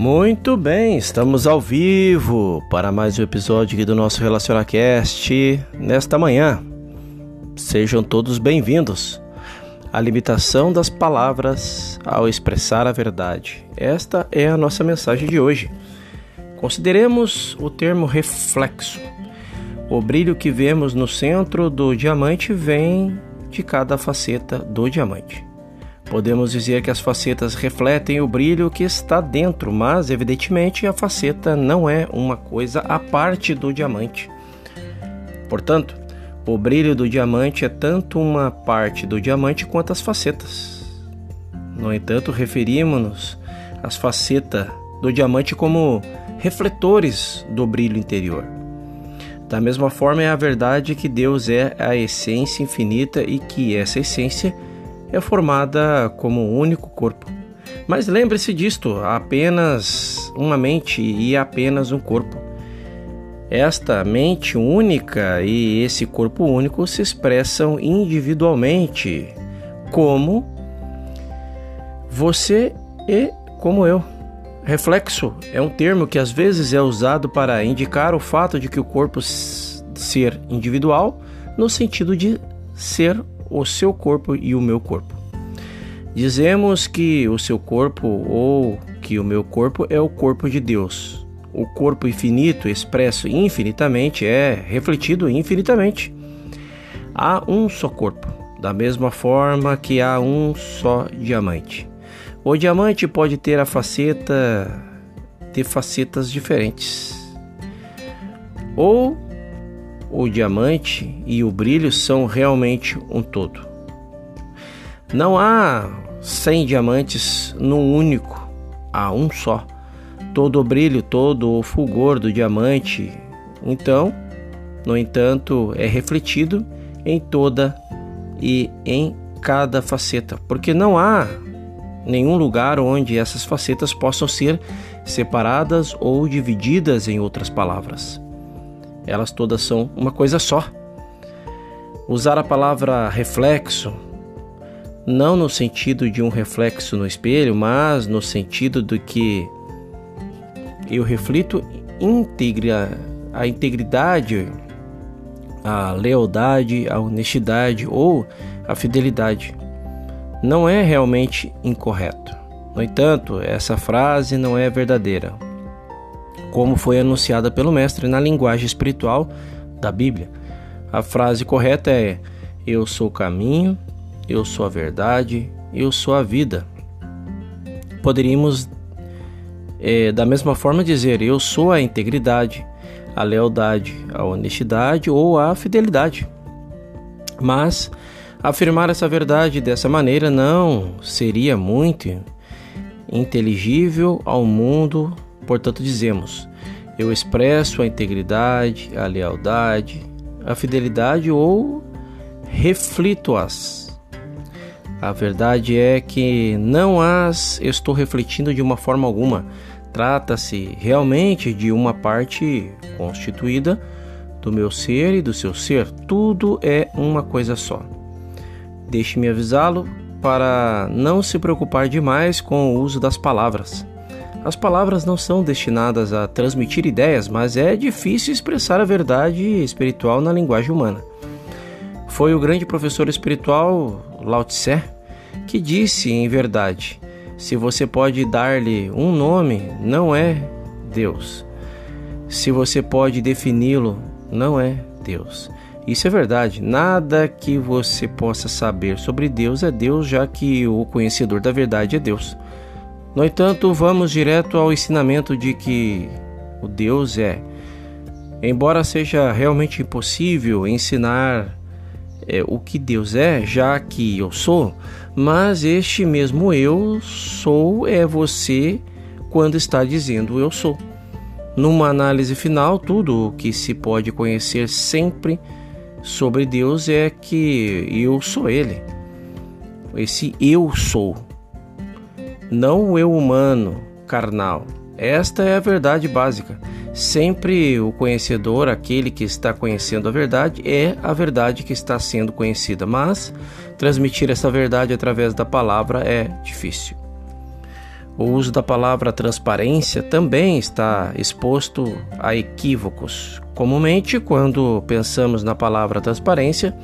Muito bem, estamos ao vivo para mais um episódio aqui do nosso RelacionaCast nesta manhã. Sejam todos bem-vindos. A limitação das palavras ao expressar a verdade. Esta é a nossa mensagem de hoje. Consideremos o termo reflexo. O brilho que vemos no centro do diamante vem de cada faceta do diamante. Podemos dizer que as facetas refletem o brilho que está dentro, mas evidentemente a faceta não é uma coisa à parte do diamante. Portanto, o brilho do diamante é tanto uma parte do diamante quanto as facetas. No entanto, referimos-nos às facetas do diamante como refletores do brilho interior. Da mesma forma, é a verdade que Deus é a essência infinita e que essa essência é formada como um único corpo. Mas lembre-se disto: há apenas uma mente e apenas um corpo. Esta mente única e esse corpo único se expressam individualmente, como você e como eu. Reflexo é um termo que às vezes é usado para indicar o fato de que o corpo ser individual, no sentido de ser o seu corpo e o meu corpo. Dizemos que o seu corpo ou que o meu corpo é o corpo de Deus. O corpo infinito, expresso infinitamente, é refletido infinitamente. Há um só corpo, da mesma forma que há um só diamante. O diamante pode ter a faceta ter facetas diferentes. Ou o diamante e o brilho são realmente um todo. Não há 100 diamantes num único, há um só. Todo o brilho, todo o fulgor do diamante, então, no entanto, é refletido em toda e em cada faceta, porque não há nenhum lugar onde essas facetas possam ser separadas ou divididas em outras palavras. Elas todas são uma coisa só. Usar a palavra reflexo, não no sentido de um reflexo no espelho, mas no sentido de que eu reflito íntegra, a integridade, a lealdade, a honestidade ou a fidelidade. Não é realmente incorreto. No entanto, essa frase não é verdadeira como foi anunciada pelo Mestre na linguagem espiritual da Bíblia. A frase correta é: Eu sou o caminho, eu sou a verdade, eu sou a vida. Poderíamos, é, da mesma forma, dizer: Eu sou a integridade, a lealdade, a honestidade ou a fidelidade. Mas afirmar essa verdade dessa maneira não seria muito inteligível ao mundo Portanto, dizemos: eu expresso a integridade, a lealdade, a fidelidade ou reflito-as. A verdade é que não as estou refletindo de uma forma alguma. Trata-se realmente de uma parte constituída do meu ser e do seu ser. Tudo é uma coisa só. Deixe-me avisá-lo para não se preocupar demais com o uso das palavras. As palavras não são destinadas a transmitir ideias, mas é difícil expressar a verdade espiritual na linguagem humana. Foi o grande professor espiritual Lao Tse que disse em verdade: se você pode dar-lhe um nome, não é Deus. Se você pode defini-lo, não é Deus. Isso é verdade. Nada que você possa saber sobre Deus é Deus, já que o conhecedor da verdade é Deus. No entanto, vamos direto ao ensinamento de que o Deus é. Embora seja realmente impossível ensinar é, o que Deus é, já que eu sou, mas este mesmo eu sou é você quando está dizendo eu sou. Numa análise final, tudo o que se pode conhecer sempre sobre Deus é que eu sou Ele. Esse eu sou não o eu humano, carnal. Esta é a verdade básica. Sempre o conhecedor, aquele que está conhecendo a verdade, é a verdade que está sendo conhecida, mas transmitir essa verdade através da palavra é difícil. O uso da palavra transparência também está exposto a equívocos. Comumente, quando pensamos na palavra transparência,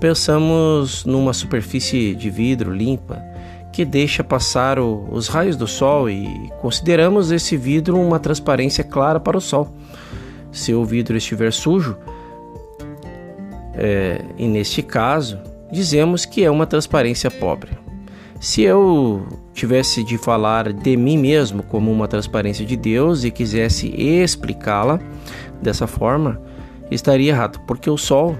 pensamos numa superfície de vidro limpa que deixa passar o, os raios do sol e consideramos esse vidro uma transparência clara para o sol. Se o vidro estiver sujo, é, e neste caso, dizemos que é uma transparência pobre. Se eu tivesse de falar de mim mesmo como uma transparência de Deus e quisesse explicá-la dessa forma, estaria errado, porque o Sol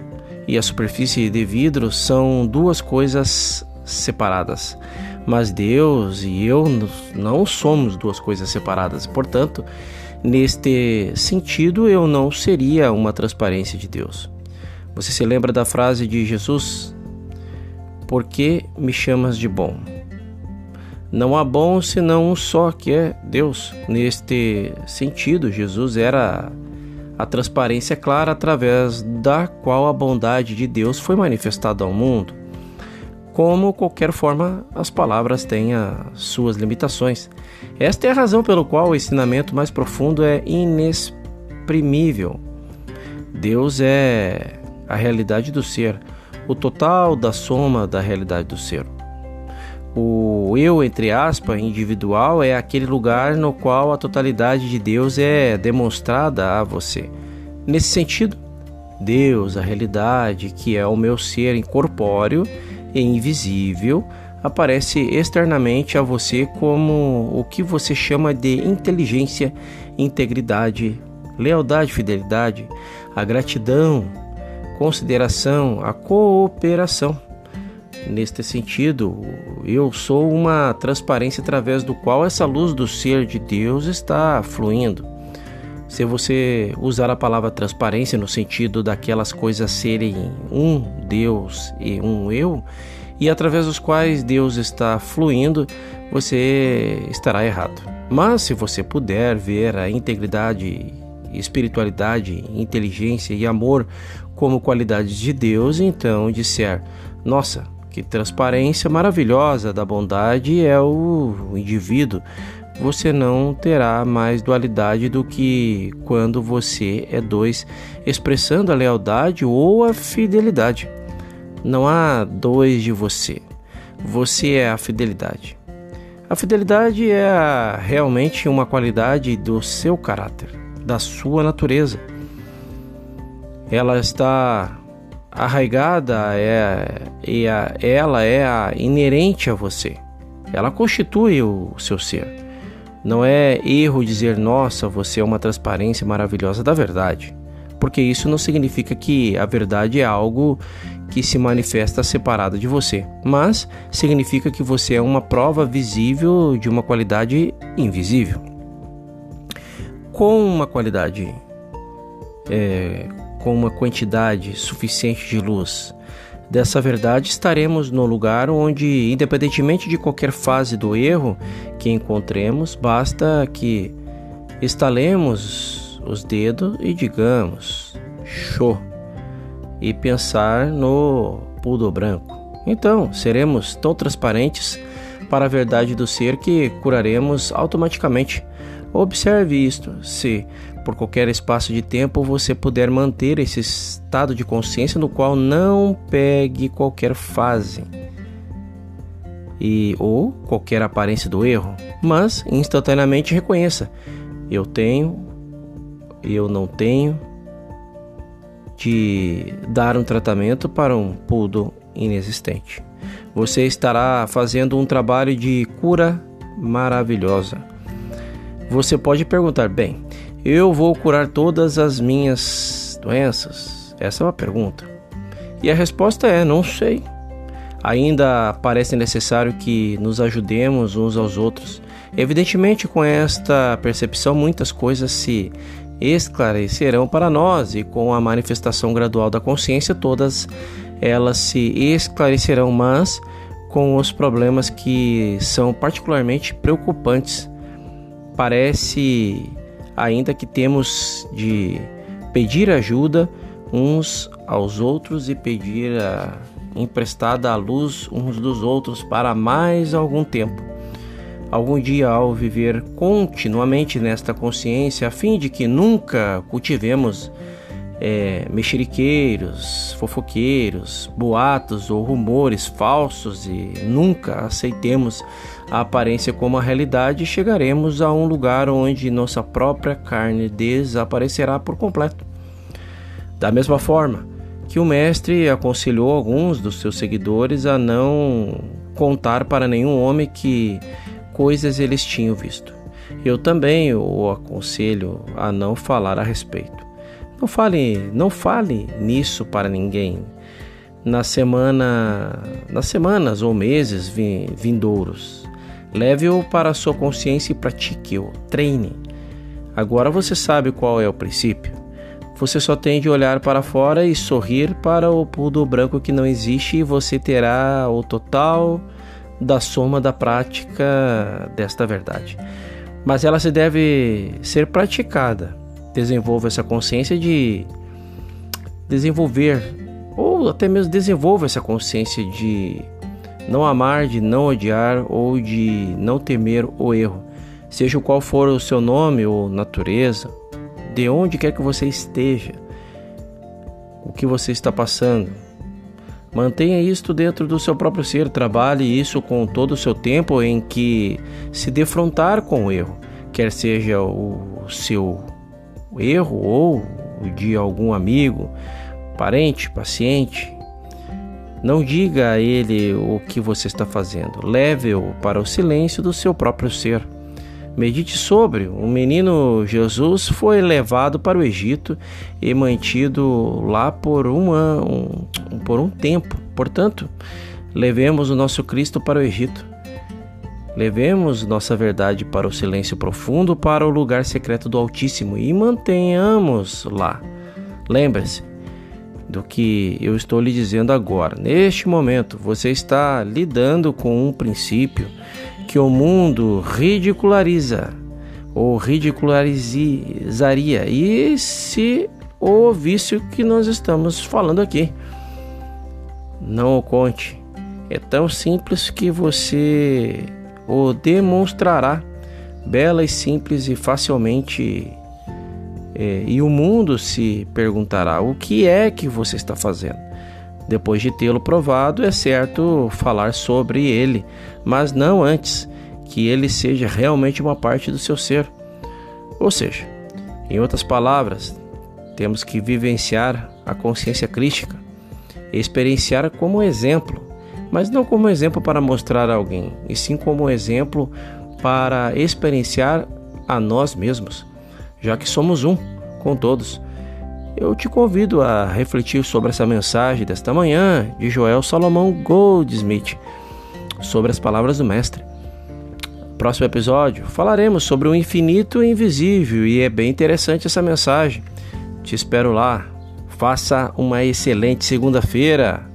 e a superfície de vidro são duas coisas separadas. Mas Deus e eu não somos duas coisas separadas. Portanto, neste sentido, eu não seria uma transparência de Deus. Você se lembra da frase de Jesus? Por que me chamas de bom? Não há bom senão um só, que é Deus. Neste sentido, Jesus era a transparência clara através da qual a bondade de Deus foi manifestada ao mundo. Como qualquer forma, as palavras têm as suas limitações. Esta é a razão pelo qual o ensinamento mais profundo é inexprimível. Deus é a realidade do ser, o total da soma da realidade do ser. O eu, entre aspas, individual é aquele lugar no qual a totalidade de Deus é demonstrada a você. Nesse sentido, Deus, a realidade, que é o meu ser incorpóreo e invisível, aparece externamente a você como o que você chama de inteligência, integridade, lealdade, fidelidade, a gratidão, consideração, a cooperação. Neste sentido, eu sou uma transparência através do qual essa luz do ser de Deus está fluindo. Se você usar a palavra transparência no sentido daquelas coisas serem um Deus e um eu, e através dos quais Deus está fluindo, você estará errado. Mas se você puder ver a integridade, espiritualidade, inteligência e amor como qualidades de Deus, então disser: Nossa, que transparência maravilhosa da bondade é o indivíduo. Você não terá mais dualidade do que quando você é dois, expressando a lealdade ou a fidelidade. Não há dois de você. Você é a fidelidade. A fidelidade é realmente uma qualidade do seu caráter, da sua natureza. Ela está arraigada é, e a, ela é a inerente a você. Ela constitui o seu ser. Não é erro dizer, nossa, você é uma transparência maravilhosa da verdade, porque isso não significa que a verdade é algo que se manifesta separado de você, mas significa que você é uma prova visível de uma qualidade invisível. Com uma qualidade é, com uma quantidade suficiente de luz. Dessa verdade, estaremos no lugar onde, independentemente de qualquer fase do erro que encontremos, basta que estalemos os dedos e digamos show e pensar no pudo branco. Então, seremos tão transparentes para a verdade do ser que curaremos automaticamente. Observe isto: se por qualquer espaço de tempo você puder manter esse estado de consciência no qual não pegue qualquer fase e ou qualquer aparência do erro, mas instantaneamente reconheça: eu tenho, eu não tenho de dar um tratamento para um pudo inexistente. Você estará fazendo um trabalho de cura maravilhosa. Você pode perguntar: bem, eu vou curar todas as minhas doenças? Essa é uma pergunta. E a resposta é: não sei. Ainda parece necessário que nos ajudemos uns aos outros. Evidentemente, com esta percepção, muitas coisas se esclarecerão para nós, e com a manifestação gradual da consciência, todas elas se esclarecerão, mas com os problemas que são particularmente preocupantes. Parece ainda que temos de pedir ajuda uns aos outros e pedir a emprestada a luz uns dos outros para mais algum tempo. Algum dia ao viver continuamente nesta consciência, a fim de que nunca cultivemos é, mexeriqueiros, fofoqueiros, boatos ou rumores falsos e nunca aceitemos a aparência como a realidade, chegaremos a um lugar onde nossa própria carne desaparecerá por completo. Da mesma forma que o Mestre aconselhou alguns dos seus seguidores a não contar para nenhum homem que coisas eles tinham visto. Eu também o aconselho a não falar a respeito. Não fale, não fale nisso para ninguém. Na semana, nas semanas ou meses vindouros, leve-o para a sua consciência e pratique-o, treine. Agora você sabe qual é o princípio. Você só tem de olhar para fora e sorrir para o pudo branco que não existe e você terá o total da soma da prática desta verdade. Mas ela se deve ser praticada desenvolva essa consciência de desenvolver, ou até mesmo desenvolva essa consciência de não amar, de não odiar ou de não temer o erro, seja qual for o seu nome ou natureza, de onde quer que você esteja, o que você está passando. Mantenha isto dentro do seu próprio ser, trabalhe isso com todo o seu tempo em que se defrontar com o erro, quer seja o seu erro ou de algum amigo, parente, paciente, não diga a ele o que você está fazendo, leve-o para o silêncio do seu próprio ser. Medite sobre. O menino Jesus foi levado para o Egito e mantido lá por um, um, por um tempo. Portanto, levemos o nosso Cristo para o Egito. Levemos nossa verdade para o silêncio profundo, para o lugar secreto do Altíssimo e mantenhamos lá. Lembre-se do que eu estou lhe dizendo agora. Neste momento, você está lidando com um princípio que o mundo ridiculariza ou ridicularizaria e se o vício que nós estamos falando aqui. Não o conte. É tão simples que você o demonstrará bela e simples e facilmente. É, e o mundo se perguntará: o que é que você está fazendo? Depois de tê-lo provado, é certo falar sobre ele, mas não antes que ele seja realmente uma parte do seu ser. Ou seja, em outras palavras, temos que vivenciar a consciência crística, experienciar como exemplo mas não como exemplo para mostrar a alguém, e sim como exemplo para experienciar a nós mesmos, já que somos um com todos. Eu te convido a refletir sobre essa mensagem desta manhã de Joel Salomão Goldsmith, sobre as palavras do Mestre. Próximo episódio falaremos sobre o infinito e invisível e é bem interessante essa mensagem. Te espero lá. Faça uma excelente segunda-feira.